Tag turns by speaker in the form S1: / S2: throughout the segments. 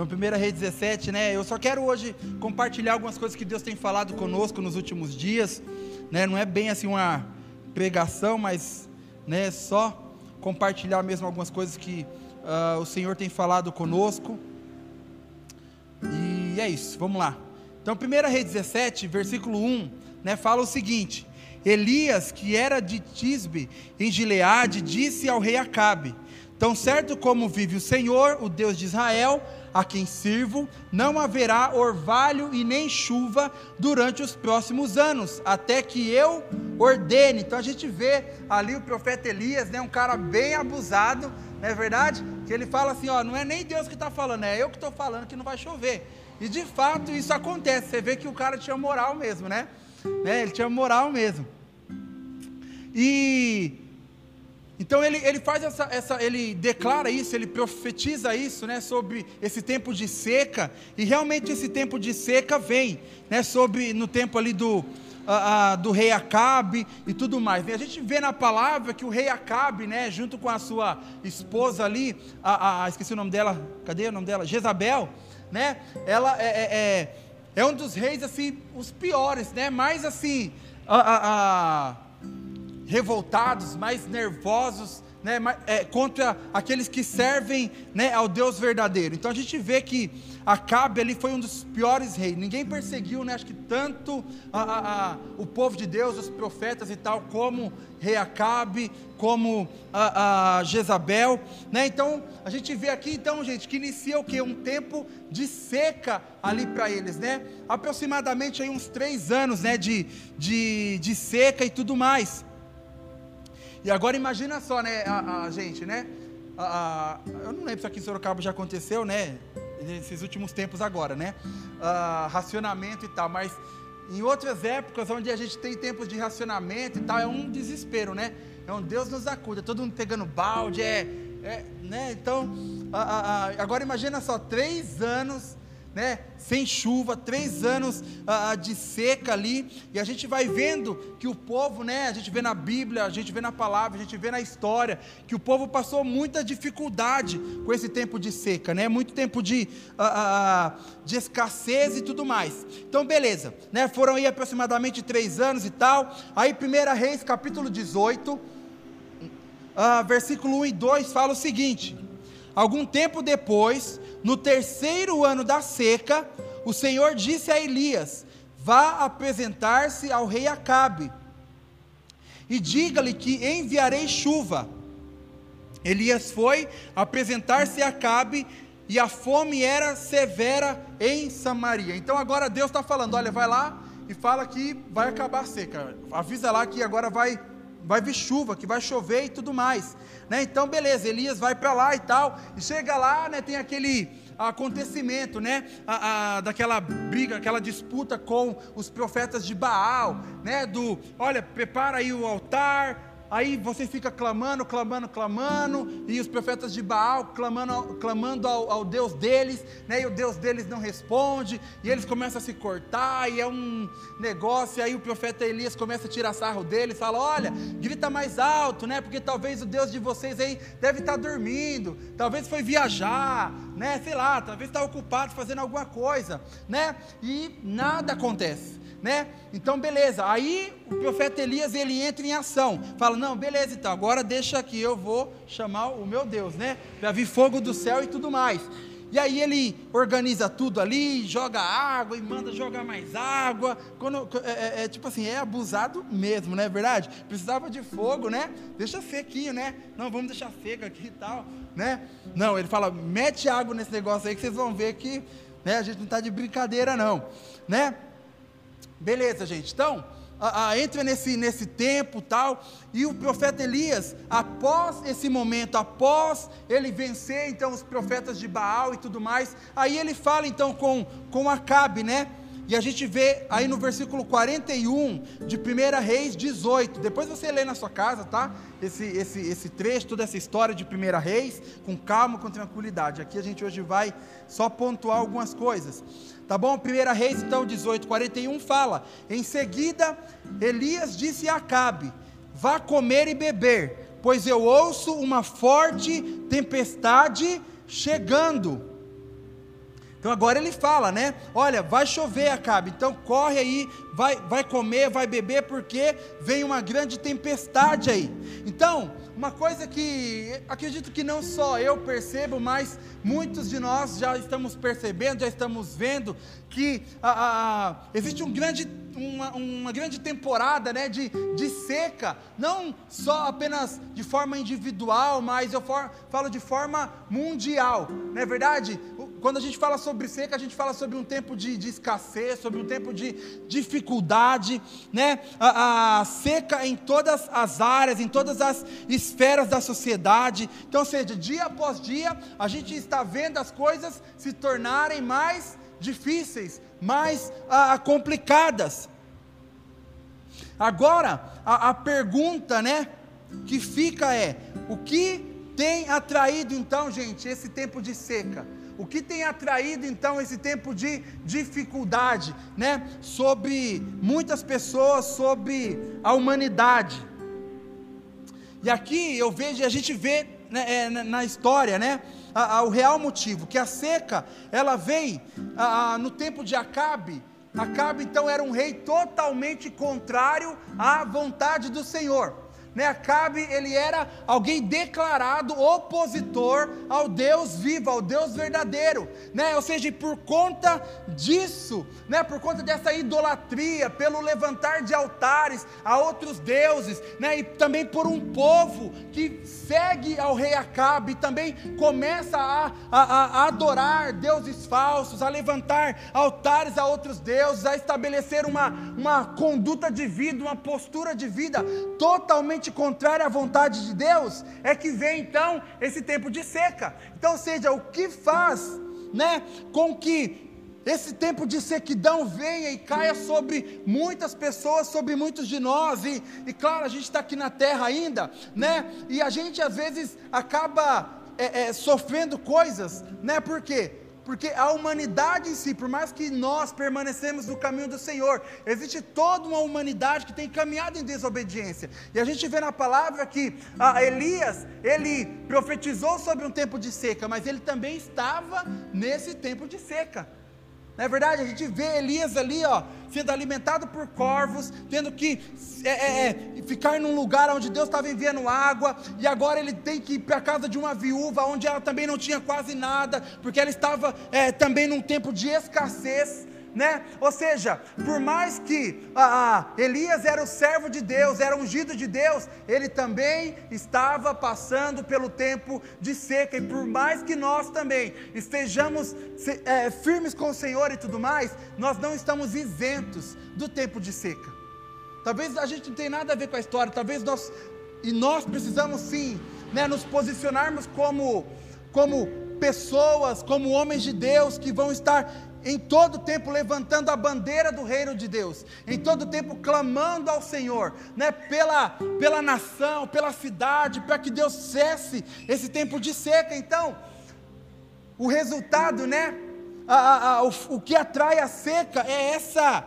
S1: Então, 1 Reis 17, né? Eu só quero hoje compartilhar algumas coisas que Deus tem falado conosco nos últimos dias, né? Não é bem assim uma pregação, mas, né? Só compartilhar mesmo algumas coisas que uh, o Senhor tem falado conosco. E é isso, vamos lá. Então, 1 Reis 17, versículo 1, né? Fala o seguinte: Elias, que era de Tisbe, em Gileade, disse ao rei Acabe: Tão certo como vive o Senhor, o Deus de Israel, a quem sirvo, não haverá orvalho e nem chuva durante os próximos anos, até que eu ordene. Então a gente vê ali o profeta Elias, né, um cara bem abusado, não é verdade? Que ele fala assim: ó, não é nem Deus que está falando, é eu que estou falando que não vai chover. E de fato isso acontece, você vê que o cara tinha moral mesmo, né? né? Ele tinha moral mesmo. E então ele, ele faz essa, essa, ele declara isso, ele profetiza isso, né, sobre esse tempo de seca, e realmente esse tempo de seca vem, né, sobre no tempo ali do, a, a, do rei Acabe e tudo mais. E a gente vê na palavra que o rei Acabe, né, junto com a sua esposa ali, a, a, esqueci o nome dela, cadê o nome dela? Jezabel, né, ela é, é, é, é um dos reis assim, os piores, né, mais assim, a revoltados, mais nervosos, né, é, contra aqueles que servem né, ao Deus verdadeiro. Então a gente vê que Acabe ali foi um dos piores reis. Ninguém perseguiu, né, acho que tanto a, a, a, o povo de Deus, os profetas e tal, como rei Acabe, como Jezabel. Né? Então a gente vê aqui, então, gente, que inicia o que? Um tempo de seca ali para eles, né? Aproximadamente aí uns três anos, né, de, de, de seca e tudo mais. E agora imagina só, né, a, a gente, né? A, a, eu não lembro se aqui em Sorocaba já aconteceu, né? Nesses últimos tempos agora, né? racionamento e tal, mas em outras épocas onde a gente tem tempos de racionamento e tal, é um desespero, né? É um Deus nos acuda, todo mundo pegando balde, é, é né? Então, agora imagina só, três anos né, sem chuva, três anos ah, de seca ali, e a gente vai vendo que o povo, né, a gente vê na Bíblia, a gente vê na palavra, a gente vê na história, que o povo passou muita dificuldade com esse tempo de seca, né, muito tempo de, ah, de escassez e tudo mais. Então, beleza, né, foram aí aproximadamente três anos e tal, aí 1 Reis, capítulo 18, ah, versículo 1 e 2 fala o seguinte: Algum tempo depois, no terceiro ano da seca, o Senhor disse a Elias: Vá apresentar-se ao rei Acabe e diga-lhe que enviarei chuva. Elias foi apresentar-se a Acabe e a fome era severa em Samaria. Então agora Deus está falando: olha, vai lá e fala que vai acabar a seca. Avisa lá que agora vai, vai vir chuva, que vai chover e tudo mais. Né? Então, beleza, Elias vai para lá e tal, e chega lá, né, tem aquele acontecimento, né, a, a, daquela briga, aquela disputa com os profetas de Baal, né, do, olha, prepara aí o altar, aí você fica clamando, clamando, clamando, e os profetas de Baal clamando, clamando ao, ao, Deus deles, né, e o Deus deles não responde, e eles começam a se cortar, e é um negócio, e aí o profeta Elias começa a tirar sarro deles, fala: olha, grita mais alto, né, porque talvez o Deus de vocês aí deve estar dormindo, talvez foi viajar, né, sei lá, talvez está ocupado fazendo alguma coisa, né, e nada acontece né? Então, beleza. Aí o profeta Elias ele entra em ação. Fala: "Não, beleza, então agora deixa aqui, eu vou chamar o meu Deus, né? Para vir fogo do céu e tudo mais". E aí ele organiza tudo ali, joga água e manda jogar mais água. Quando, é, é, é, tipo assim, é abusado mesmo, não é verdade? Precisava de fogo, né? Deixa sequinho, né? Não, vamos deixar seco aqui e tal, né? Não, ele fala, mete água nesse negócio aí que vocês vão ver que né, a gente não está de brincadeira não, né? Beleza, gente. Então, a, a, entra nesse, nesse tempo tal, e o profeta Elias, após esse momento, após ele vencer então os profetas de Baal e tudo mais, aí ele fala então com, com Acabe, né? E a gente vê aí no versículo 41 de 1 Reis 18. Depois você lê na sua casa, tá? Esse, esse, esse trecho, toda essa história de 1 Reis, com calma, com tranquilidade. Aqui a gente hoje vai só pontuar algumas coisas. Tá bom? 1 Reis, então, 18, 41 fala: Em seguida, Elias disse a Acabe: Vá comer e beber, pois eu ouço uma forte tempestade chegando. Então agora ele fala, né? Olha, vai chover, Acabe. Então corre aí, vai, vai comer, vai beber, porque vem uma grande tempestade aí. Então, uma coisa que acredito que não só eu percebo, mas muitos de nós já estamos percebendo, já estamos vendo que a, a, existe um grande, uma, uma, grande temporada né, de, de seca, não só apenas de forma individual, mas eu for, falo de forma mundial, não é verdade? Quando a gente fala sobre seca, a gente fala sobre um tempo de, de escassez, sobre um tempo de dificuldade, né? A, a, seca em todas as áreas, em todas as esferas da sociedade. Então, ou seja, dia após dia, a gente está vendo as coisas se tornarem mais difíceis, mais ah, complicadas. Agora, a, a pergunta, né, que fica é: o que tem atraído então, gente, esse tempo de seca? O que tem atraído então esse tempo de dificuldade, né, sobre muitas pessoas, sobre a humanidade? E aqui eu vejo, a gente vê né, é, na história, né, a, a, o real motivo, que a seca, ela vem a, no tempo de Acabe. Acabe então era um rei totalmente contrário à vontade do Senhor né? Acabe, ele era alguém declarado opositor ao Deus vivo, ao Deus verdadeiro, né? Ou seja, por conta disso, né? Por conta dessa idolatria, pelo levantar de altares a outros deuses, né? E também por um povo que segue ao rei Acabe também começa a, a, a adorar deuses falsos, a levantar altares a outros deuses, a estabelecer uma, uma conduta de vida, uma postura de vida totalmente totalmente contrária à vontade de Deus, é que vem então esse tempo de seca. Então, ou seja, o que faz, né, com que esse tempo de sequidão venha e caia sobre muitas pessoas, sobre muitos de nós, e, e claro, a gente está aqui na terra ainda, né? E a gente às vezes acaba é, é, sofrendo coisas, né? Por quê? Porque a humanidade em si, por mais que nós permanecemos no caminho do Senhor, existe toda uma humanidade que tem caminhado em desobediência. E a gente vê na palavra que ah, Elias, ele profetizou sobre um tempo de seca, mas ele também estava nesse tempo de seca. Não é verdade? A gente vê Elias ali, ó, sendo alimentado por corvos, tendo que é, é, é ficar num lugar onde Deus estava enviando água, e agora ele tem que ir para a casa de uma viúva, onde ela também não tinha quase nada, porque ela estava é, também num tempo de escassez né? Ou seja, por mais que ah, ah, Elias era o servo de Deus, era ungido de Deus, ele também estava passando pelo tempo de seca, e por mais que nós também estejamos é, firmes com o Senhor e tudo mais, nós não estamos isentos do tempo de seca. Talvez a gente não tenha nada a ver com a história, talvez nós, e nós precisamos sim, né, nos posicionarmos como, como pessoas, como homens de Deus que vão estar em todo tempo levantando a bandeira do reino de Deus, em todo tempo clamando ao Senhor, né, pela, pela nação, pela cidade, para que Deus cesse esse tempo de seca. Então, o resultado, né, a, a, a, o, o que atrai a seca é essa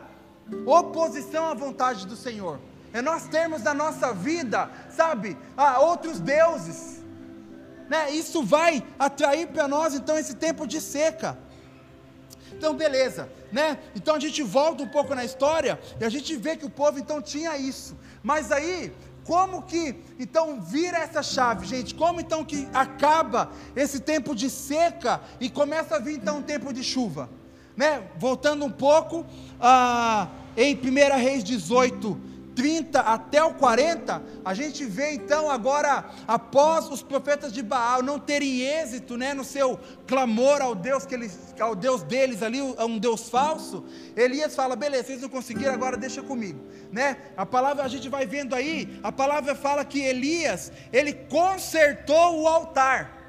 S1: oposição à vontade do Senhor, é nós termos na nossa vida, sabe, a outros deuses, né, isso vai atrair para nós então esse tempo de seca. Então, beleza, né? Então a gente volta um pouco na história e a gente vê que o povo então tinha isso. Mas aí, como que então vira essa chave, gente? Como então que acaba esse tempo de seca e começa a vir então um tempo de chuva? Né? Voltando um pouco, ah, em 1 Reis 18, 30 até o 40, a gente vê então agora, após os profetas de Baal não terem êxito né, no seu clamor ao Deus, que eles, ao Deus deles ali, um Deus falso, Elias fala: beleza, vocês não conseguiram, agora deixa comigo. Né? A palavra, a gente vai vendo aí, a palavra fala que Elias, ele consertou o altar.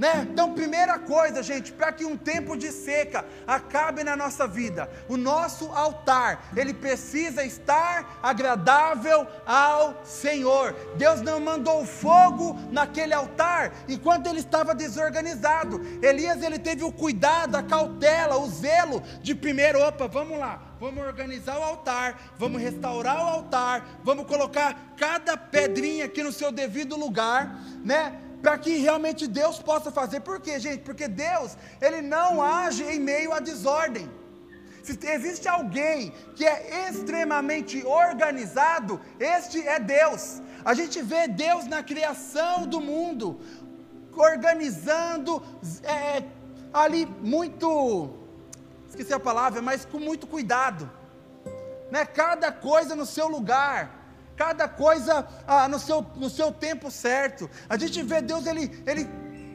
S1: Né? Então, primeira coisa, gente, para que um tempo de seca acabe na nossa vida, o nosso altar, ele precisa estar agradável ao Senhor. Deus não mandou fogo naquele altar enquanto ele estava desorganizado. Elias ele teve o cuidado, a cautela, o zelo de primeiro, opa, vamos lá, vamos organizar o altar, vamos restaurar o altar, vamos colocar cada pedrinha aqui no seu devido lugar, né? Para que realmente Deus possa fazer. Por quê, gente? Porque Deus, Ele não age em meio à desordem. Se existe alguém que é extremamente organizado, este é Deus. A gente vê Deus na criação do mundo, organizando é, ali muito, esqueci a palavra, mas com muito cuidado, né? Cada coisa no seu lugar cada coisa ah, no, seu, no seu tempo certo. A gente vê Deus ele, ele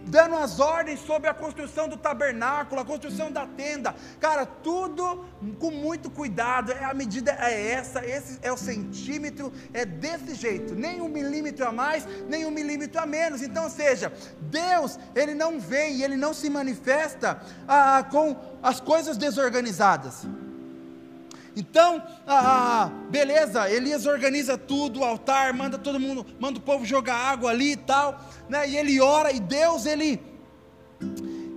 S1: dando as ordens sobre a construção do tabernáculo, a construção da tenda. Cara, tudo com muito cuidado. É a medida é essa, esse é o centímetro, é desse jeito. Nem um milímetro a mais, nem um milímetro a menos. Então, ou seja, Deus, ele não vem, ele não se manifesta ah, com as coisas desorganizadas. Então, ah, beleza, Elias organiza tudo, o altar, manda todo mundo, manda o povo jogar água ali e tal, né? E ele ora e Deus ele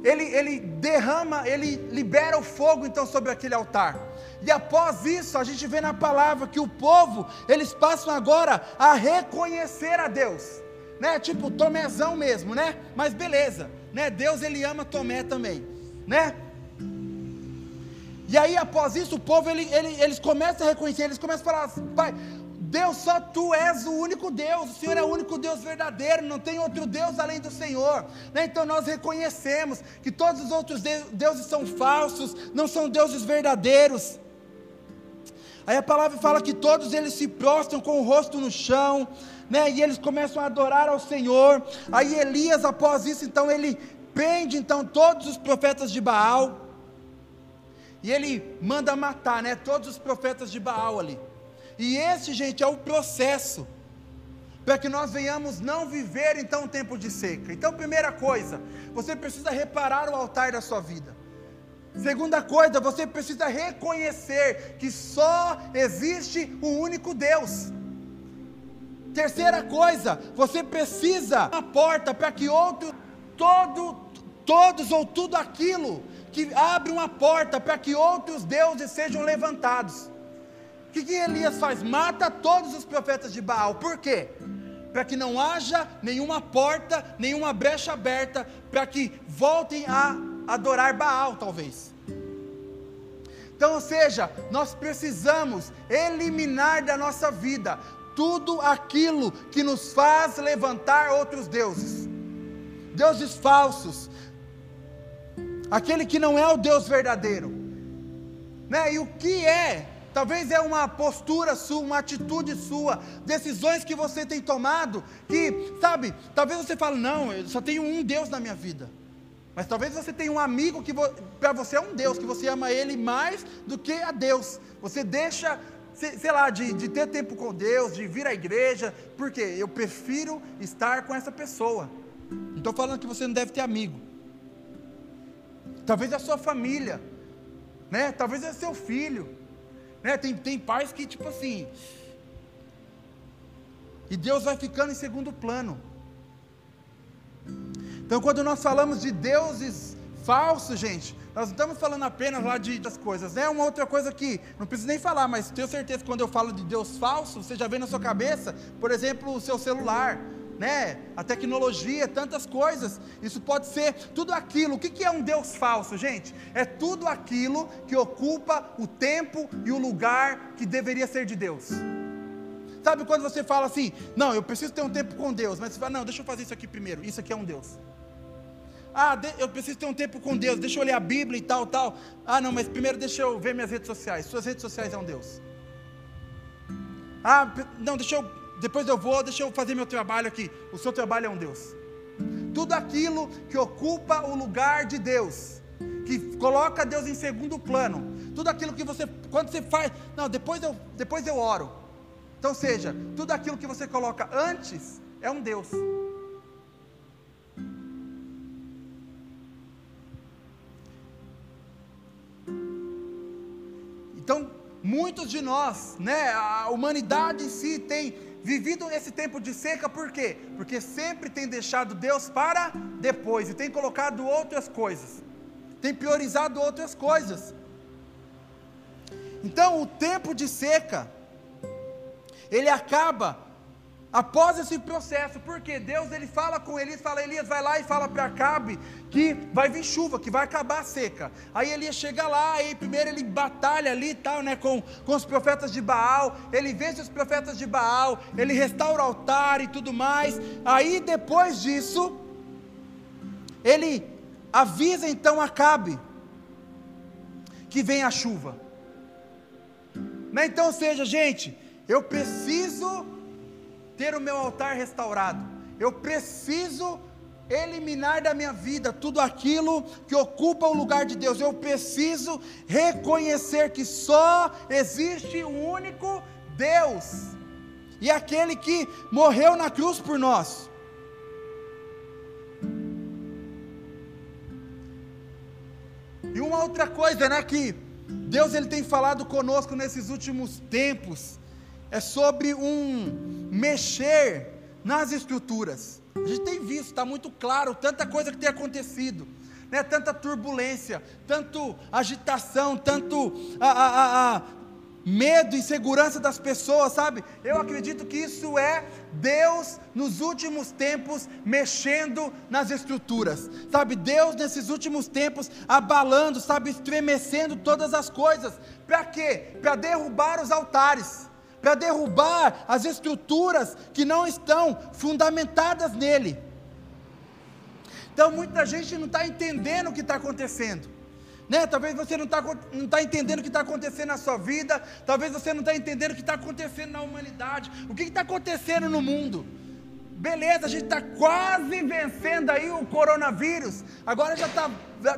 S1: ele ele derrama, ele libera o fogo então sobre aquele altar. E após isso, a gente vê na palavra que o povo, eles passam agora a reconhecer a Deus, né? Tipo Tomézão mesmo, né? Mas beleza, né? Deus ele ama Tomé também, né? E aí, após isso, o povo, ele, ele, eles começam a reconhecer, eles começam a falar, Pai, Deus, só Tu és o único Deus, o Senhor é o único Deus verdadeiro, não tem outro Deus além do Senhor. Né? Então nós reconhecemos que todos os outros deuses são falsos, não são deuses verdadeiros. Aí a palavra fala que todos eles se prostram com o rosto no chão, né? E eles começam a adorar ao Senhor. Aí Elias, após isso, então ele prende então todos os profetas de Baal e ele manda matar, né, todos os profetas de Baal ali. E esse, gente, é o processo para que nós venhamos não viver então um tempo de seca. Então, primeira coisa, você precisa reparar o altar da sua vida. Segunda coisa, você precisa reconhecer que só existe um único Deus. Terceira coisa, você precisa uma porta para que outro, todo, todos ou tudo aquilo que abre uma porta para que outros deuses sejam levantados. O que, que Elias faz? Mata todos os profetas de Baal. Por quê? Para que não haja nenhuma porta, nenhuma brecha aberta, para que voltem a adorar Baal, talvez. Então, ou seja, nós precisamos eliminar da nossa vida tudo aquilo que nos faz levantar outros deuses, deuses falsos, aquele que não é o Deus verdadeiro. Né? E o que é? Talvez é uma postura sua, uma atitude sua, decisões que você tem tomado, que, sabe, talvez você fale, não, eu só tenho um Deus na minha vida. Mas talvez você tenha um amigo que para você é um Deus, que você ama ele mais do que a Deus. Você deixa, sei lá, de, de ter tempo com Deus, de vir à igreja, porque eu prefiro estar com essa pessoa. Não estou falando que você não deve ter amigo talvez a sua família, né? Talvez é seu filho, né? Tem, tem pais que, tipo assim, e Deus vai ficando em segundo plano. Então, quando nós falamos de deuses falsos, gente, nós não estamos falando apenas lá de das coisas, né? Uma outra coisa que não preciso nem falar, mas tenho certeza que quando eu falo de Deus falso, você já vê na sua cabeça, por exemplo, o seu celular, né? A tecnologia, tantas coisas. Isso pode ser tudo aquilo. O que é um Deus falso, gente? É tudo aquilo que ocupa o tempo e o lugar que deveria ser de Deus. Sabe quando você fala assim, não, eu preciso ter um tempo com Deus, mas você fala, não, deixa eu fazer isso aqui primeiro, isso aqui é um Deus. Ah, eu preciso ter um tempo com Deus, deixa eu ler a Bíblia e tal, tal. Ah, não, mas primeiro deixa eu ver minhas redes sociais. Suas redes sociais é um Deus. Ah, não, deixa eu depois eu vou, deixa eu fazer meu trabalho aqui. O seu trabalho é um Deus. Tudo aquilo que ocupa o lugar de Deus, que coloca Deus em segundo plano, tudo aquilo que você, quando você faz, não, depois eu, depois eu oro. Então, seja, tudo aquilo que você coloca antes é um Deus. Então, muitos de nós, né, a humanidade em si tem vivido esse tempo de seca, por quê? Porque sempre tem deixado Deus para depois e tem colocado outras coisas, tem priorizado outras coisas. Então, o tempo de seca, ele acaba após esse processo, porque Deus ele fala com Elias, fala Elias vai lá e fala para Acabe que vai vir chuva, que vai acabar a seca. Aí Elias chega lá, aí primeiro ele batalha ali tal, né, com, com os profetas de Baal, ele vence os profetas de Baal, ele restaura o altar e tudo mais. Aí depois disso, ele avisa então Acabe que vem a chuva. Né? Então, ou seja, gente, eu preciso ter o meu altar restaurado. Eu preciso eliminar da minha vida tudo aquilo que ocupa o lugar de Deus. Eu preciso reconhecer que só existe um único Deus. E aquele que morreu na cruz por nós. E uma outra coisa, né, que Deus ele tem falado conosco nesses últimos tempos, é sobre um mexer nas estruturas. A gente tem visto, está muito claro, tanta coisa que tem acontecido, né? tanta turbulência, tanto agitação, tanto a, a, a, medo, insegurança das pessoas, sabe? Eu acredito que isso é Deus nos últimos tempos mexendo nas estruturas, sabe? Deus nesses últimos tempos abalando, sabe? Estremecendo todas as coisas, para quê? Para derrubar os altares, para derrubar as estruturas que não estão fundamentadas nele. Então muita gente não está entendendo o que está acontecendo. Né? Talvez você não está não tá entendendo o que está acontecendo na sua vida, talvez você não está entendendo o que está acontecendo na humanidade, o que está acontecendo no mundo. Beleza, a gente está quase vencendo aí o coronavírus, agora já está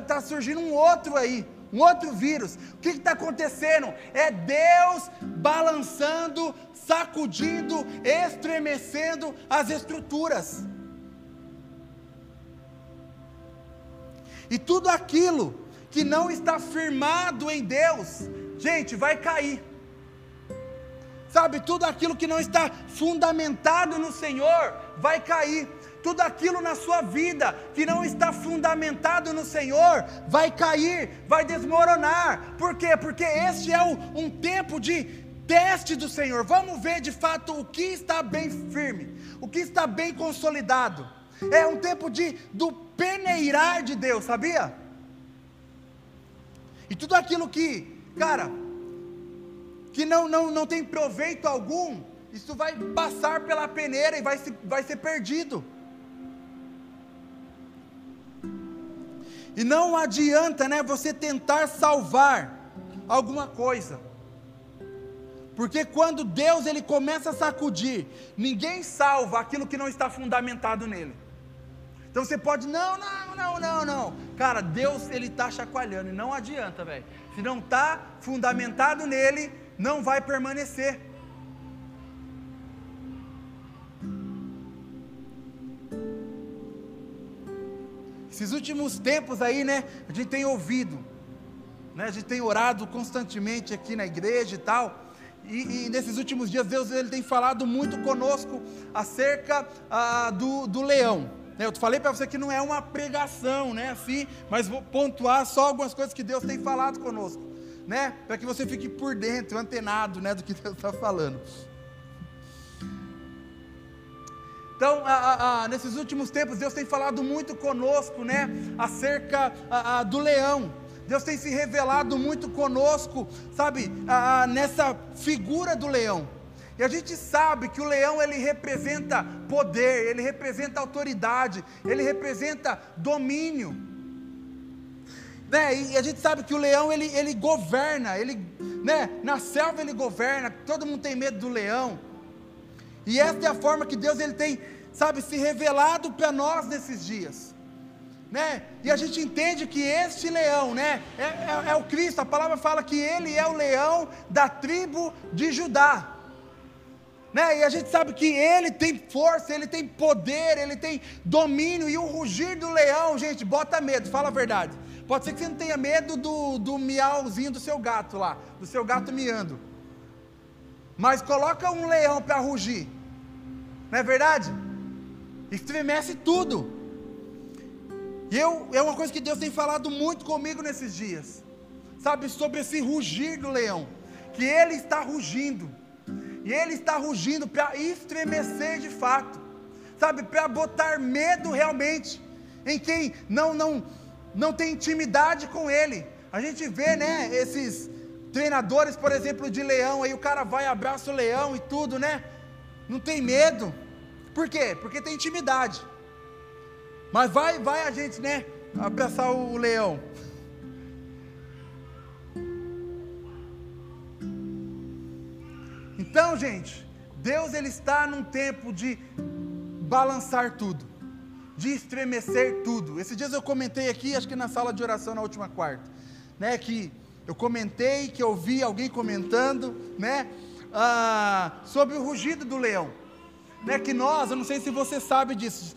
S1: tá surgindo um outro aí, um outro vírus. O que está acontecendo? É Deus balançando, sacudindo, estremecendo as estruturas. E tudo aquilo que não está firmado em Deus, gente, vai cair. Sabe, tudo aquilo que não está fundamentado no Senhor vai cair. Tudo aquilo na sua vida que não está fundamentado no Senhor vai cair, vai desmoronar. Por quê? Porque este é um tempo de teste do Senhor. Vamos ver de fato o que está bem firme, o que está bem consolidado. É um tempo de do peneirar de Deus, sabia? E tudo aquilo que, cara, que não, não, não tem proveito algum, isso vai passar pela peneira e vai, se, vai ser perdido. E não adianta, né, você tentar salvar alguma coisa. Porque quando Deus ele começa a sacudir, ninguém salva aquilo que não está fundamentado nele. Então você pode, não, não, não, não, não. Cara, Deus ele está chacoalhando e não adianta, velho. Se não está fundamentado nele, não vai permanecer. Esses últimos tempos aí, né, a gente tem ouvido, né, a gente tem orado constantemente aqui na igreja e tal. E, e, nesses últimos dias Deus ele tem falado muito conosco acerca ah, do, do leão. Né, eu falei para você que não é uma pregação, né, assim, mas vou pontuar só algumas coisas que Deus tem falado conosco, né, para que você fique por dentro, antenado, né, do que Deus está falando. Então, a, a, a, nesses últimos tempos, Deus tem falado muito conosco, né, acerca do leão. Deus tem se revelado muito conosco, sabe, nessa figura do leão. E a gente sabe que o leão ele representa poder, ele representa autoridade, ele representa domínio. Né? E a gente sabe que o leão ele, ele governa, ele, né? na selva ele governa, todo mundo tem medo do leão. E esta é a forma que Deus ele tem, sabe, se revelado para nós nesses dias. Né? E a gente entende que este leão, né, é, é, é o Cristo. A palavra fala que ele é o leão da tribo de Judá. Né? E a gente sabe que ele tem força, ele tem poder, ele tem domínio, e o rugir do leão, gente, bota medo, fala a verdade. Pode ser que você não tenha medo do, do miauzinho do seu gato lá, do seu gato miando. Mas coloca um leão para rugir, não é verdade? Estremece tudo. E eu, é uma coisa que Deus tem falado muito comigo nesses dias, sabe, sobre esse rugir do leão, que ele está rugindo e ele está rugindo para estremecer de fato, sabe, para botar medo realmente em quem não não não tem intimidade com ele. A gente vê, né, esses treinadores, por exemplo, de leão, aí o cara vai abraça o leão e tudo, né? Não tem medo. Por quê? Porque tem intimidade. Mas vai, vai a gente, né, abraçar o leão. Então, gente, Deus ele está num tempo de balançar tudo, de estremecer tudo. Esses dias eu comentei aqui, acho que na sala de oração na última quarta, né, que eu comentei que eu vi alguém comentando, né, ah, sobre o rugido do leão, né, que nós, eu não sei se você sabe disso,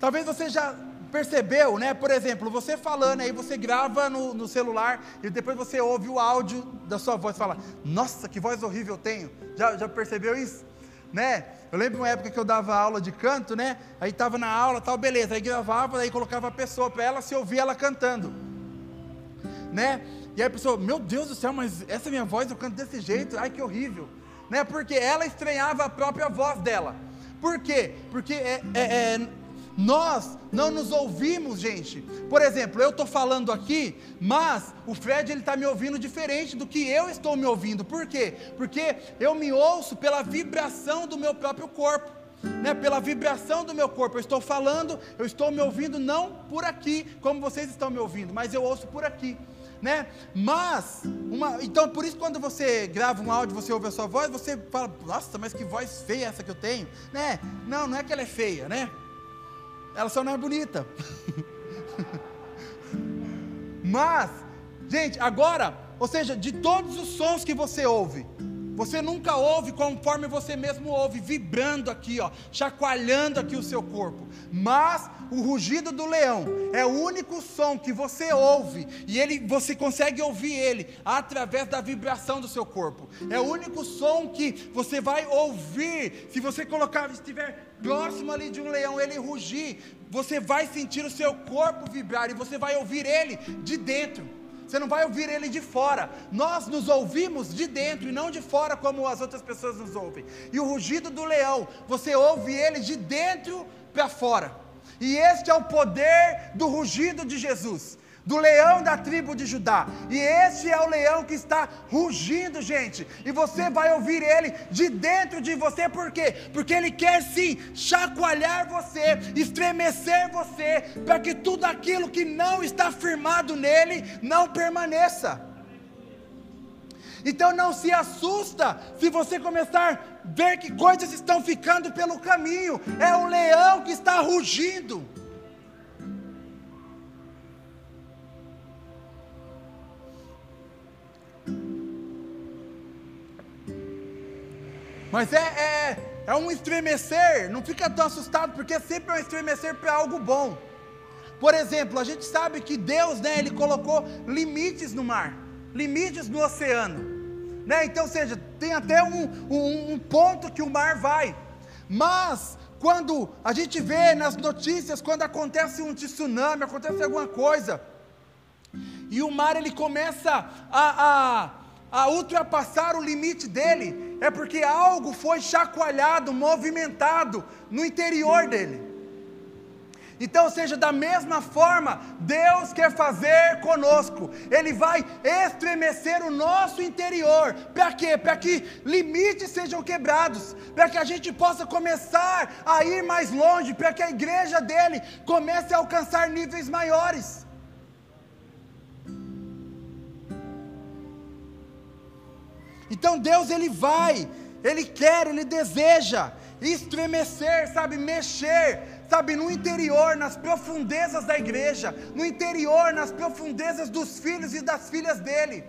S1: talvez você já percebeu, né? Por exemplo, você falando aí, você grava no, no, celular e depois você ouve o áudio da sua voz e fala: Nossa, que voz horrível eu tenho. Já, já percebeu isso? Né? Eu lembro uma época que eu dava aula de canto, né? Aí estava na aula, tal, beleza. Aí gravava, aí colocava a pessoa para ela se ouvir ela cantando, né? E aí a pessoa, meu Deus do céu, mas essa minha voz eu canto desse jeito, ai que horrível, né? Porque ela estranhava a própria voz dela. Por quê? Porque é, é, é nós não nos ouvimos, gente. Por exemplo, eu estou falando aqui, mas o Fred ele está me ouvindo diferente do que eu estou me ouvindo. Por quê? Porque eu me ouço pela vibração do meu próprio corpo. Né, pela vibração do meu corpo, eu estou falando, eu estou me ouvindo não por aqui, como vocês estão me ouvindo, mas eu ouço por aqui, né? Mas, uma, então por isso quando você grava um áudio, você ouve a sua voz, você fala, nossa, mas que voz feia essa que eu tenho, né? Não, não é que ela é feia, né? ela só não é bonita. Mas, gente, agora, ou seja, de todos os sons que você ouve, você nunca ouve conforme você mesmo ouve, vibrando aqui, ó, chacoalhando aqui o seu corpo. Mas o rugido do leão é o único som que você ouve e ele você consegue ouvir ele através da vibração do seu corpo. É o único som que você vai ouvir se você colocar estiver próximo ali de um leão, ele rugir, você vai sentir o seu corpo vibrar e você vai ouvir ele de dentro. Você não vai ouvir ele de fora. Nós nos ouvimos de dentro e não de fora como as outras pessoas nos ouvem. E o rugido do leão, você ouve ele de dentro para fora. E este é o poder do rugido de Jesus do leão da tribo de Judá. E esse é o leão que está rugindo, gente. E você vai ouvir ele de dentro de você, por quê? Porque ele quer sim chacoalhar você, estremecer você, para que tudo aquilo que não está firmado nele não permaneça. Então não se assusta se você começar a ver que coisas estão ficando pelo caminho. É o leão que está rugindo. Mas é, é, é um estremecer, não fica tão assustado, porque sempre é um estremecer para algo bom. Por exemplo, a gente sabe que Deus, né, Ele colocou limites no mar, limites no oceano. Né? Então, seja, tem até um, um, um ponto que o mar vai. Mas, quando a gente vê nas notícias, quando acontece um tsunami, acontece alguma coisa, e o mar ele começa a, a a ultrapassar o limite dele, é porque algo foi chacoalhado, movimentado no interior dele. Então, seja, da mesma forma, Deus quer fazer conosco, Ele vai estremecer o nosso interior, para quê? Para que limites sejam quebrados, para que a gente possa começar a ir mais longe, para que a igreja dele comece a alcançar níveis maiores. Então Deus ele vai, ele quer, ele deseja estremecer, sabe, mexer, sabe, no interior, nas profundezas da igreja, no interior, nas profundezas dos filhos e das filhas dele.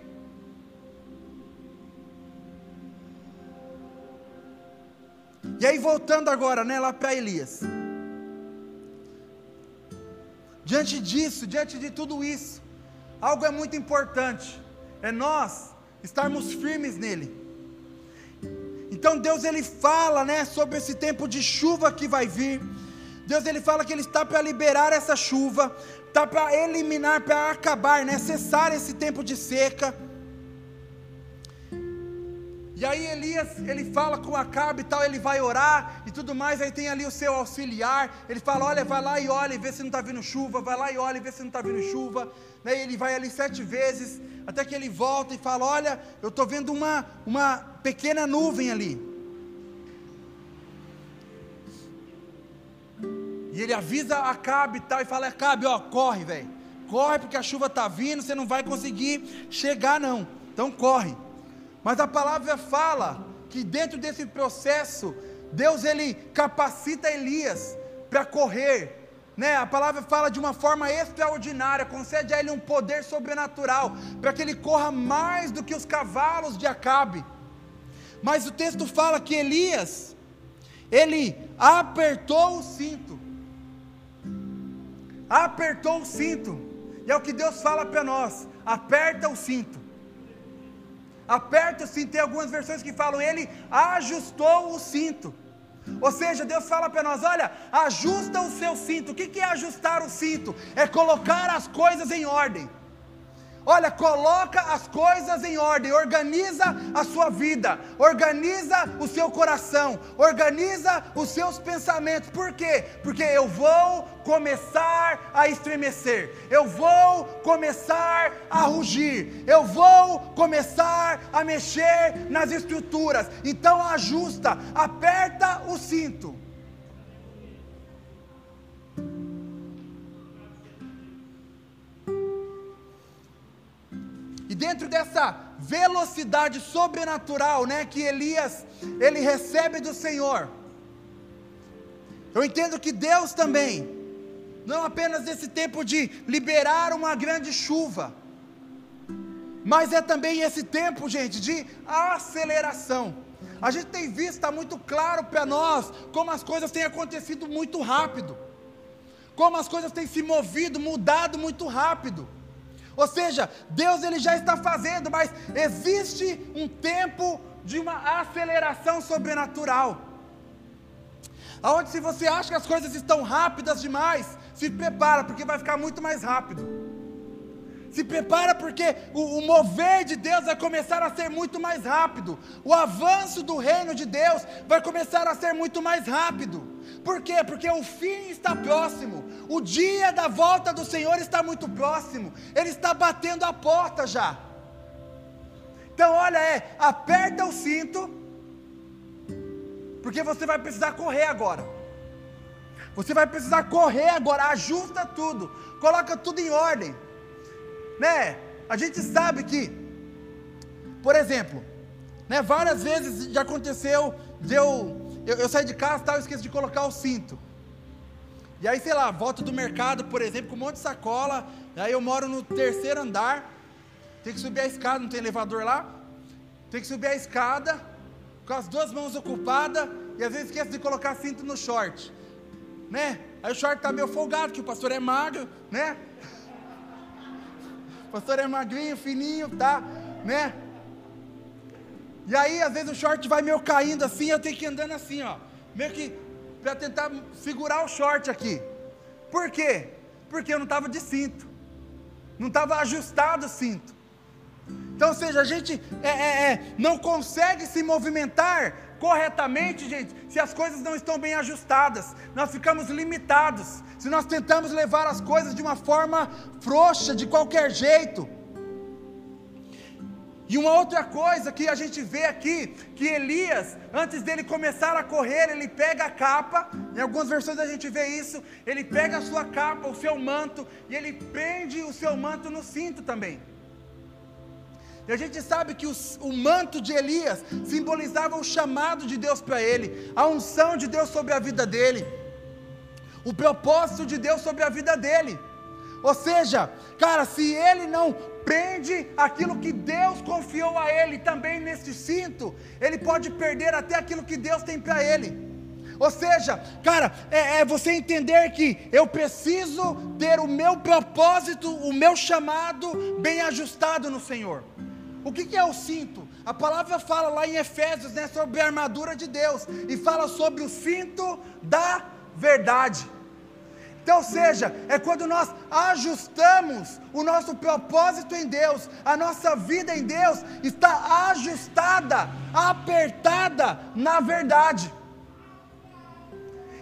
S1: E aí voltando agora, né, lá para Elias. Diante disso, diante de tudo isso, algo é muito importante. É nós estarmos firmes nele. Então Deus ele fala, né, sobre esse tempo de chuva que vai vir. Deus ele fala que ele está para liberar essa chuva, está para eliminar, para acabar, né, cessar esse tempo de seca. E aí Elias, ele fala com Acabe e tal, ele vai orar e tudo mais, aí tem ali o seu auxiliar, ele fala, olha, vai lá e olha e vê se não está vindo chuva, vai lá e olha e vê se não está vindo chuva, né? ele vai ali sete vezes, até que ele volta e fala, olha, eu estou vendo uma, uma pequena nuvem ali, e ele avisa Acabe e tal, e fala, Acabe, ó, corre velho, corre porque a chuva está vindo, você não vai conseguir chegar não, então corre, mas a palavra fala que dentro desse processo, Deus ele capacita Elias para correr, né? A palavra fala de uma forma extraordinária, concede a ele um poder sobrenatural, para que ele corra mais do que os cavalos de Acabe. Mas o texto fala que Elias, ele apertou o cinto. Apertou o cinto. E é o que Deus fala para nós: aperta o cinto aperta o cinto. Tem algumas versões que falam, ele ajustou o cinto. Ou seja, Deus fala para nós: olha, ajusta o seu cinto. O que é ajustar o cinto? É colocar as coisas em ordem. Olha, coloca as coisas em ordem, organiza a sua vida, organiza o seu coração, organiza os seus pensamentos. Por quê? Porque eu vou começar a estremecer, eu vou começar a rugir, eu vou começar a mexer nas estruturas. Então ajusta, aperta o cinto. Dentro dessa velocidade sobrenatural, né, que Elias ele recebe do Senhor. Eu entendo que Deus também não apenas nesse tempo de liberar uma grande chuva, mas é também esse tempo, gente, de aceleração. A gente tem visto, está muito claro para nós, como as coisas têm acontecido muito rápido, como as coisas têm se movido, mudado muito rápido. Ou seja, Deus ele já está fazendo, mas existe um tempo de uma aceleração sobrenatural. Aonde se você acha que as coisas estão rápidas demais, se prepara porque vai ficar muito mais rápido. Se prepara porque o, o, mover de Deus vai começar a ser muito mais rápido. O avanço do reino de Deus vai começar a ser muito mais rápido. Por quê? Porque o fim está próximo. O dia da volta do Senhor está muito próximo. Ele está batendo a porta já. Então, olha, é, aperta o cinto, porque você vai precisar correr agora. Você vai precisar correr agora, ajusta tudo, coloca tudo em ordem. Né? A gente sabe que, por exemplo, né, várias vezes já aconteceu de eu eu, eu saí de casa e esqueço de colocar o cinto. E aí, sei lá, volto do mercado, por exemplo, com um monte de sacola. Aí eu moro no terceiro andar. Tem que subir a escada, não tem elevador lá. Tem que subir a escada, com as duas mãos ocupadas. E às vezes esqueço de colocar cinto no short. Né? Aí o short está meio folgado, que o pastor é magro, né? O pastor é magrinho, fininho, tá? Né? E aí, às vezes, o short vai meio caindo assim, eu tenho que ir andando assim, ó. Meio que para tentar segurar o short aqui. Por quê? Porque eu não estava de cinto. Não estava ajustado o cinto. Então, ou seja, a gente é, é, é, não consegue se movimentar corretamente, gente, se as coisas não estão bem ajustadas. Nós ficamos limitados. Se nós tentamos levar as coisas de uma forma frouxa, de qualquer jeito. E uma outra coisa que a gente vê aqui, que Elias, antes dele começar a correr, ele pega a capa, em algumas versões a gente vê isso, ele pega a sua capa, o seu manto, e ele prende o seu manto no cinto também. E a gente sabe que os, o manto de Elias simbolizava o chamado de Deus para ele, a unção de Deus sobre a vida dele, o propósito de Deus sobre a vida dele. Ou seja, cara, se ele não prende aquilo que Deus confiou a ele também nesse cinto, ele pode perder até aquilo que Deus tem para ele. Ou seja, cara, é, é, você entender que eu preciso ter o meu propósito, o meu chamado bem ajustado no Senhor. O que, que é o cinto? A palavra fala lá em Efésios né, sobre a armadura de Deus e fala sobre o cinto da verdade. Então, seja, é quando nós ajustamos o nosso propósito em Deus, a nossa vida em Deus está ajustada, apertada na verdade.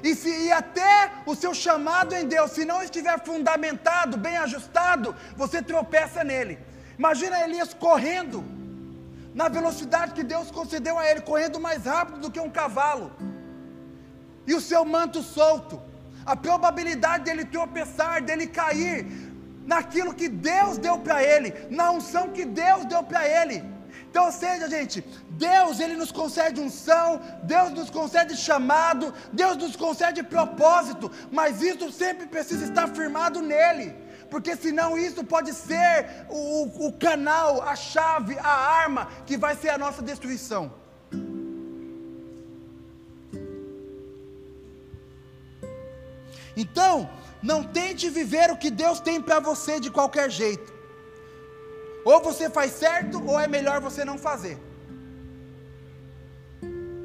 S1: E, se, e até o seu chamado em Deus, se não estiver fundamentado, bem ajustado, você tropeça nele. Imagina Elias correndo, na velocidade que Deus concedeu a ele, correndo mais rápido do que um cavalo, e o seu manto solto, a probabilidade dele tropeçar, dele cair, naquilo que Deus deu para ele, na unção que Deus deu para ele. Então, ou seja, gente, Deus ele nos concede unção, Deus nos concede chamado, Deus nos concede propósito, mas isso sempre precisa estar firmado nele, porque senão isso pode ser o, o canal, a chave, a arma que vai ser a nossa destruição. Então, não tente viver o que Deus tem para você de qualquer jeito. Ou você faz certo, ou é melhor você não fazer.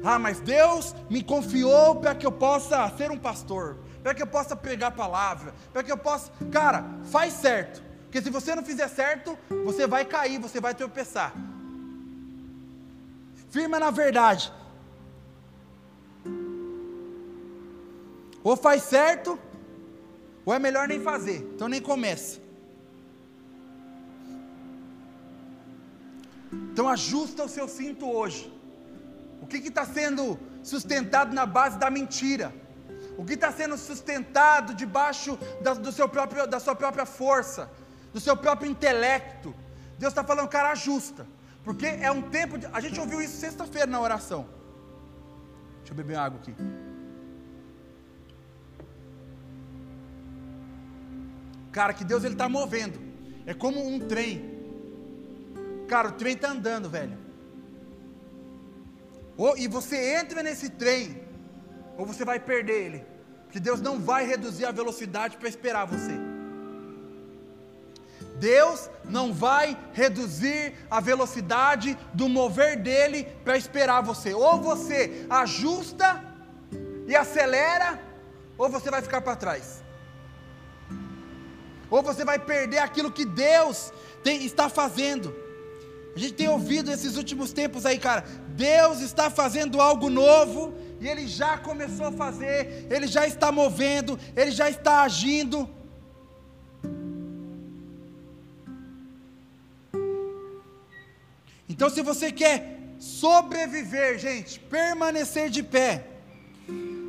S1: Ah, mas Deus me confiou para que eu possa ser um pastor, para que eu possa pregar a palavra, para que eu possa. Cara, faz certo. Porque se você não fizer certo, você vai cair, você vai tropeçar. Firma na verdade. Ou faz certo, ou é melhor nem fazer. Então nem começa. Então ajusta o seu cinto hoje. O que está sendo sustentado na base da mentira? O que está sendo sustentado debaixo da, do seu próprio, da sua própria força, do seu próprio intelecto? Deus está falando, cara, ajusta. Porque é um tempo de. A gente ouviu isso sexta-feira na oração. Deixa eu beber água aqui. Cara, que Deus ele está movendo. É como um trem. Cara, o trem está andando, velho. Ou, e você entra nesse trem, ou você vai perder ele. Porque Deus não vai reduzir a velocidade para esperar você. Deus não vai reduzir a velocidade do mover dele para esperar você. Ou você ajusta e acelera, ou você vai ficar para trás. Ou você vai perder aquilo que Deus tem, está fazendo. A gente tem ouvido esses últimos tempos aí, cara. Deus está fazendo algo novo e Ele já começou a fazer, Ele já está movendo, Ele já está agindo. Então, se você quer sobreviver, gente, permanecer de pé,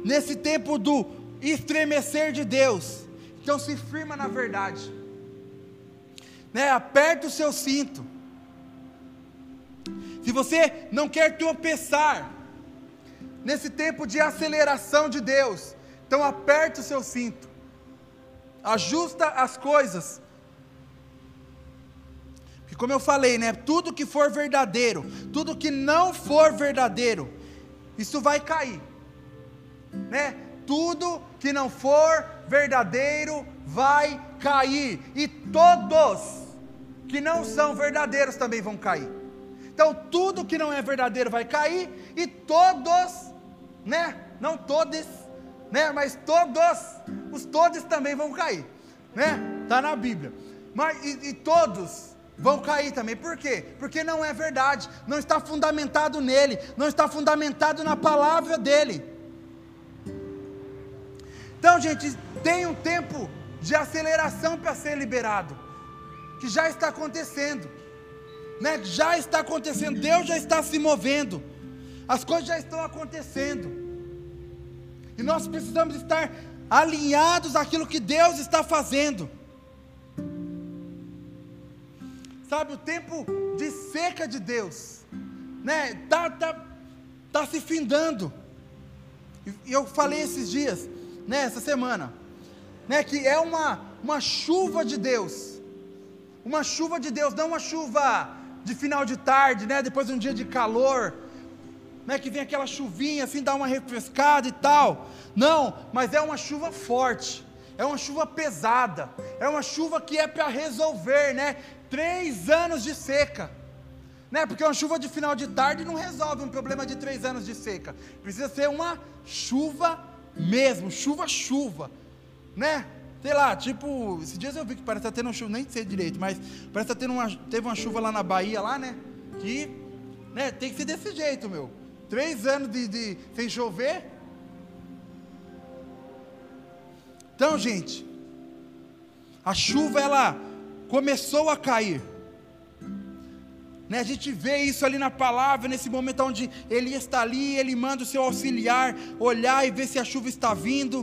S1: nesse tempo do estremecer de Deus, então se firma na verdade, né? aperta o seu cinto, se você não quer tropeçar nesse tempo de aceleração de Deus, então aperte o seu cinto, ajusta as coisas. Porque como eu falei, né, tudo que for verdadeiro, tudo que não for verdadeiro, isso vai cair. Né? Tudo que não for verdadeiro vai cair, e todos que não são verdadeiros também vão cair. Então tudo que não é verdadeiro vai cair e todos, né? Não todos, né? Mas todos, os todos também vão cair, né? Tá na Bíblia. Mas e, e todos vão cair também. Por quê? Porque não é verdade, não está fundamentado nele, não está fundamentado na palavra dele. Então, gente, tem um tempo de aceleração para ser liberado, que já está acontecendo né, já está acontecendo, Deus já está se movendo, as coisas já estão acontecendo, e nós precisamos estar alinhados àquilo que Deus está fazendo. Sabe, o tempo de seca de Deus, né, tá, tá, tá se findando. E eu falei esses dias, né, essa semana, né, que é uma, uma chuva de Deus, uma chuva de Deus, não uma chuva de final de tarde, né? Depois de um dia de calor, né? Que vem aquela chuvinha assim, dá uma refrescada e tal. Não, mas é uma chuva forte, é uma chuva pesada, é uma chuva que é para resolver, né? Três anos de seca. Né? Porque uma chuva de final de tarde não resolve um problema de três anos de seca. Precisa ser uma chuva mesmo, chuva, chuva, né? sei lá, tipo, esses dias eu vi que parece estar tá tendo uma chuva, nem sei direito, mas parece estar tá tendo uma, teve uma chuva lá na Bahia, lá, né? Que, né, tem que ser desse jeito, meu. Três anos de, de sem chover. Então, gente, a chuva, ela começou a cair. Né, a gente vê isso ali na palavra, nesse momento onde ele está ali, ele manda o seu auxiliar olhar e ver se a chuva está vindo.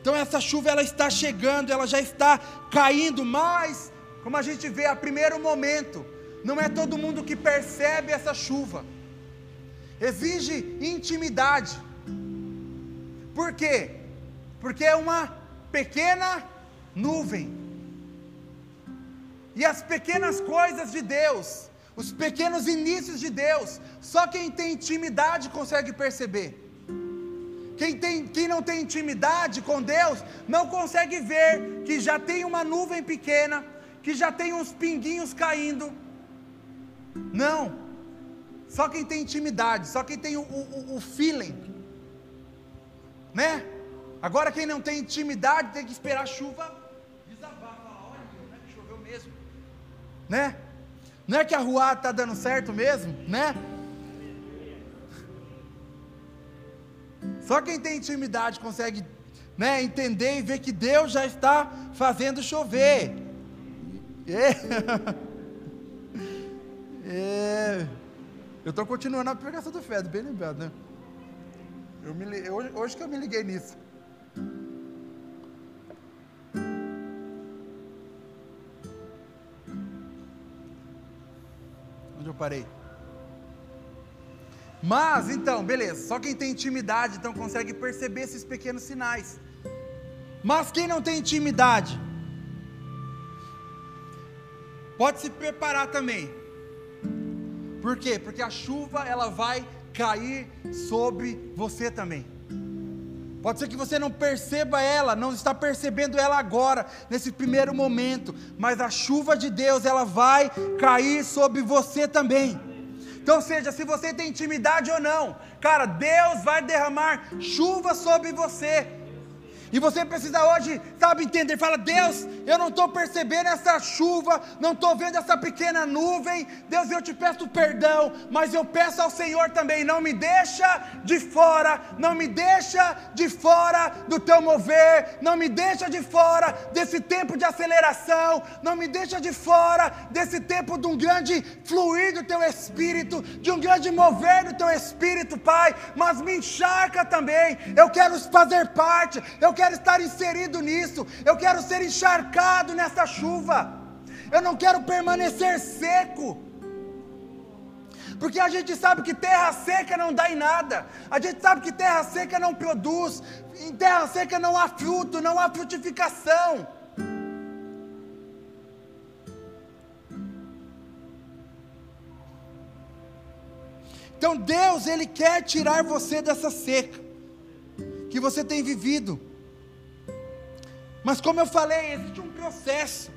S1: Então essa chuva ela está chegando, ela já está caindo, mas como a gente vê a primeiro momento, não é todo mundo que percebe essa chuva. Exige intimidade. Por quê? Porque é uma pequena nuvem. E as pequenas coisas de Deus, os pequenos inícios de Deus, só quem tem intimidade consegue perceber. Quem, tem, quem não tem intimidade com Deus, não consegue ver que já tem uma nuvem pequena, que já tem uns pinguinhos caindo. Não. Só quem tem intimidade, só quem tem o, o, o feeling. Né? Agora quem não tem intimidade tem que esperar a chuva desabar. Falar, olha, não é que choveu mesmo. Né? Não é que a rua está dando certo mesmo, né? Só quem tem intimidade consegue né, entender e ver que Deus já está fazendo chover. É. É. Eu estou continuando a pregação do Fed, bem lembrado, né? Eu me, hoje, hoje que eu me liguei nisso. Onde eu parei? Mas, então, beleza, só quem tem intimidade então consegue perceber esses pequenos sinais. Mas quem não tem intimidade, pode se preparar também. Por quê? Porque a chuva ela vai cair sobre você também. Pode ser que você não perceba ela, não está percebendo ela agora, nesse primeiro momento, mas a chuva de Deus ela vai cair sobre você também. Então, seja, se você tem intimidade ou não, cara, Deus vai derramar chuva sobre você. E você precisa hoje, sabe, entender, fala, Deus, eu não estou percebendo essa chuva, não estou vendo essa pequena nuvem, Deus, eu te peço perdão, mas eu peço ao Senhor também, não me deixa de fora, não me deixa de fora do teu mover, não me deixa de fora desse tempo de aceleração, não me deixa de fora desse tempo de um grande fluir do teu espírito, de um grande mover do teu espírito, Pai, mas me encharca também, eu quero fazer parte, eu quero estar inserido nisso, eu quero ser encharcado nessa chuva, eu não quero permanecer seco. Porque a gente sabe que terra seca não dá em nada, a gente sabe que terra seca não produz, em terra seca não há fruto, não há frutificação. Então Deus, Ele quer tirar você dessa seca que você tem vivido. Mas como eu falei, existe um processo.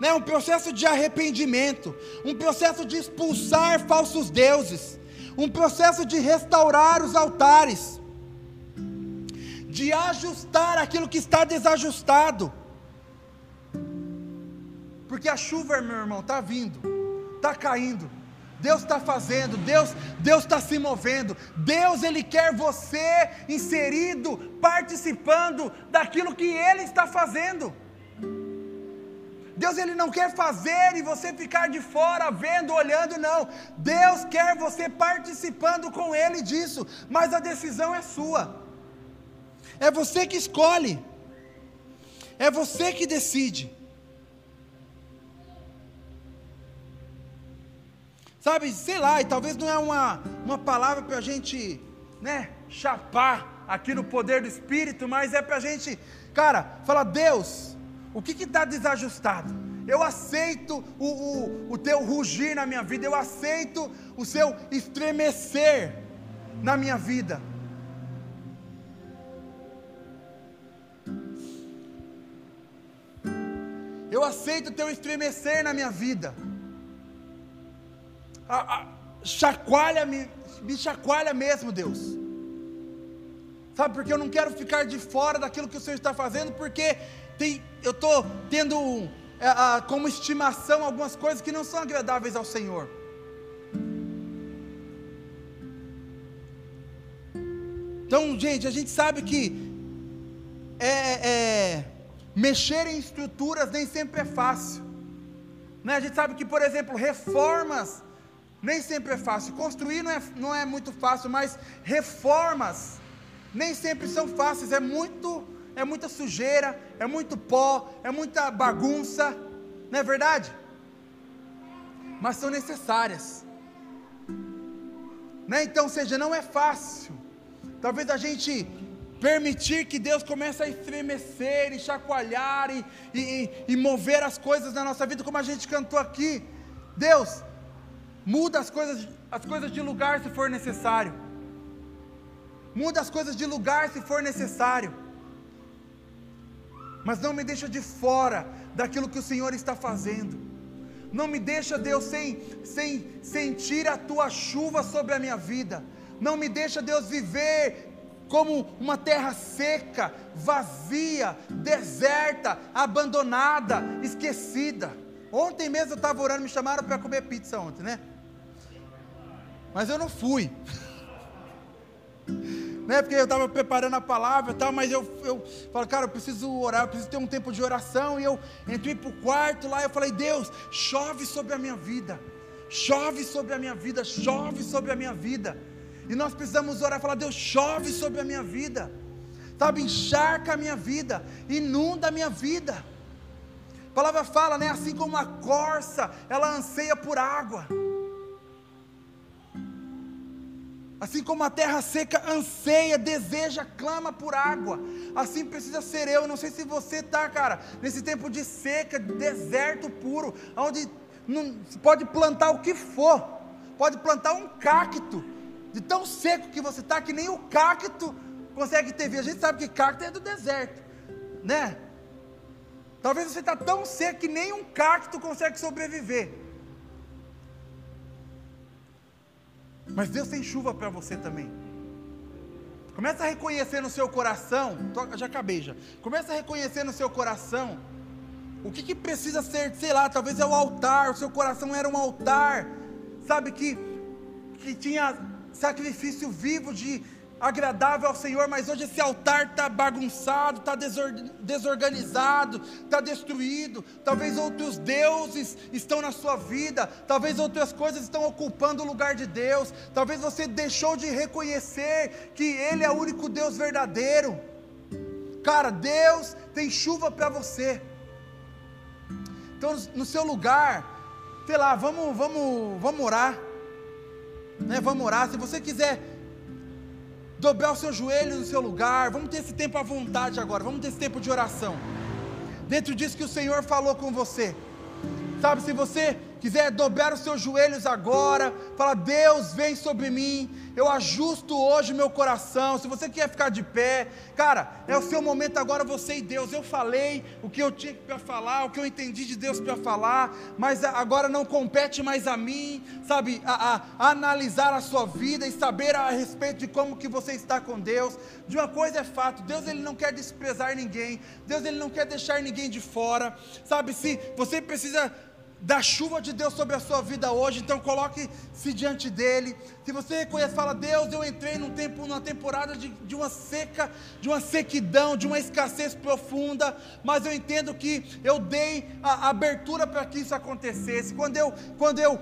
S1: Né, um processo de arrependimento, um processo de expulsar falsos deuses, um processo de restaurar os altares, de ajustar aquilo que está desajustado. Porque a chuva, meu irmão, está vindo, está caindo, Deus está fazendo, Deus Deus está se movendo, Deus ele quer você inserido, participando daquilo que Ele está fazendo. Deus ele não quer fazer e você ficar de fora vendo, olhando, não. Deus quer você participando com Ele disso, mas a decisão é sua. É você que escolhe. É você que decide. Sabe, sei lá, e talvez não é uma, uma palavra para a gente, né, chapar aqui no poder do Espírito, mas é para a gente, cara, falar, Deus, o que está desajustado? Eu aceito o, o, o teu rugir na minha vida, eu aceito o seu estremecer na minha vida. Eu aceito o teu estremecer na minha vida chacoalha, me, me chacoalha mesmo, Deus. sabe? Porque eu não quero ficar de fora daquilo que o Senhor está fazendo, porque tem, eu estou tendo é, como estimação algumas coisas que não são agradáveis ao Senhor. Então, gente, a gente sabe que é, é, mexer em estruturas nem sempre é fácil. Né? A gente sabe que, por exemplo, reformas nem sempre é fácil. Construir não é, não é muito fácil, mas reformas nem sempre são fáceis. É muito, é muita sujeira, é muito pó, é muita bagunça. Não é verdade? Mas são necessárias. Né? Então, seja, não é fácil. Talvez a gente permitir que Deus comece a estremecer e chacoalhar e, e, e mover as coisas na nossa vida, como a gente cantou aqui. Deus, muda as coisas, as coisas de lugar se for necessário. Muda as coisas de lugar se for necessário. Mas não me deixa de fora daquilo que o Senhor está fazendo. Não me deixa, Deus, sem, sem sentir a tua chuva sobre a minha vida. Não me deixa, Deus, viver como uma terra seca, vazia, deserta, abandonada, esquecida. Ontem mesmo eu estava orando, me chamaram para comer pizza ontem, né? Mas eu não fui. né? Porque eu estava preparando a palavra e tal, mas eu, eu falo, cara, eu preciso orar, eu preciso ter um tempo de oração. E eu entrei para o quarto lá e eu falei, Deus, chove sobre a minha vida, chove sobre a minha vida, chove sobre a minha vida. E nós precisamos orar e falar: Deus, chove sobre a minha vida, sabe, encharca a minha vida, inunda a minha vida. A palavra fala, né? Assim como a corça, ela anseia por água. Assim como a terra seca anseia, deseja, clama por água, assim precisa ser eu. Não sei se você está, cara, nesse tempo de seca, deserto puro, onde não, pode plantar o que for, pode plantar um cacto, de tão seco que você está, que nem o cacto consegue ter vida. A gente sabe que cacto é do deserto, né? Talvez você está tão seco que nem um cacto consegue sobreviver. Mas Deus tem chuva para você também. Começa a reconhecer no seu coração, já acabei já. Começa a reconhecer no seu coração o que, que precisa ser, sei lá, talvez é o altar, o seu coração era um altar, sabe que que tinha sacrifício vivo de agradável ao Senhor, mas hoje esse altar está bagunçado, está desorganizado, está destruído. Talvez outros deuses estão na sua vida, talvez outras coisas estão ocupando o lugar de Deus. Talvez você deixou de reconhecer que Ele é o único Deus verdadeiro. Cara, Deus tem chuva para você. Então, no seu lugar, sei lá, vamos, vamos, vamos orar né? Vamos orar. Se você quiser dobrar os seus joelhos no seu lugar, vamos ter esse tempo à vontade agora. Vamos ter esse tempo de oração. Dentro disso que o Senhor falou com você. Sabe, se você quiser dobrar os seus joelhos agora, fala: Deus, vem sobre mim, eu ajusto hoje meu coração. Se você quer ficar de pé, cara, é o seu momento agora, você e Deus. Eu falei o que eu tinha para falar, o que eu entendi de Deus para falar, mas agora não compete mais a mim, sabe, a, a, a analisar a sua vida e saber a respeito de como que você está com Deus. De uma coisa é fato, Deus ele não quer desprezar ninguém, Deus ele não quer deixar ninguém de fora, sabe? Se você precisa da chuva de Deus sobre a sua vida hoje, então coloque-se diante dele. Se você reconhece, fala: Deus, eu entrei num tempo, numa temporada de, de uma seca, de uma sequidão, de uma escassez profunda, mas eu entendo que eu dei a, a abertura para que isso acontecesse. Quando eu, quando eu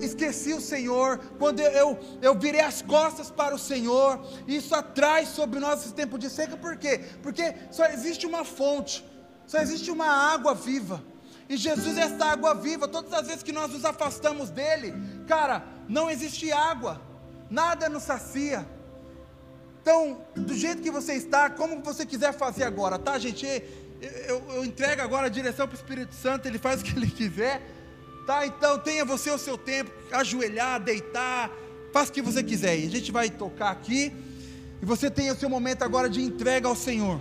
S1: esqueci o Senhor, quando eu, eu, virei as costas para o Senhor, isso atrai sobre nós esse tempo de seca, por quê? Porque só existe uma fonte, só existe uma água viva. E Jesus é essa água viva. Todas as vezes que nós nos afastamos dele, cara, não existe água, nada nos sacia. Então, do jeito que você está, como você quiser fazer agora, tá, gente? Eu, eu, eu entrego agora a direção para o Espírito Santo, ele faz o que ele quiser, tá? Então, tenha você o seu tempo, ajoelhar, deitar, faça o que você quiser. E a gente vai tocar aqui, e você tem o seu momento agora de entrega ao Senhor.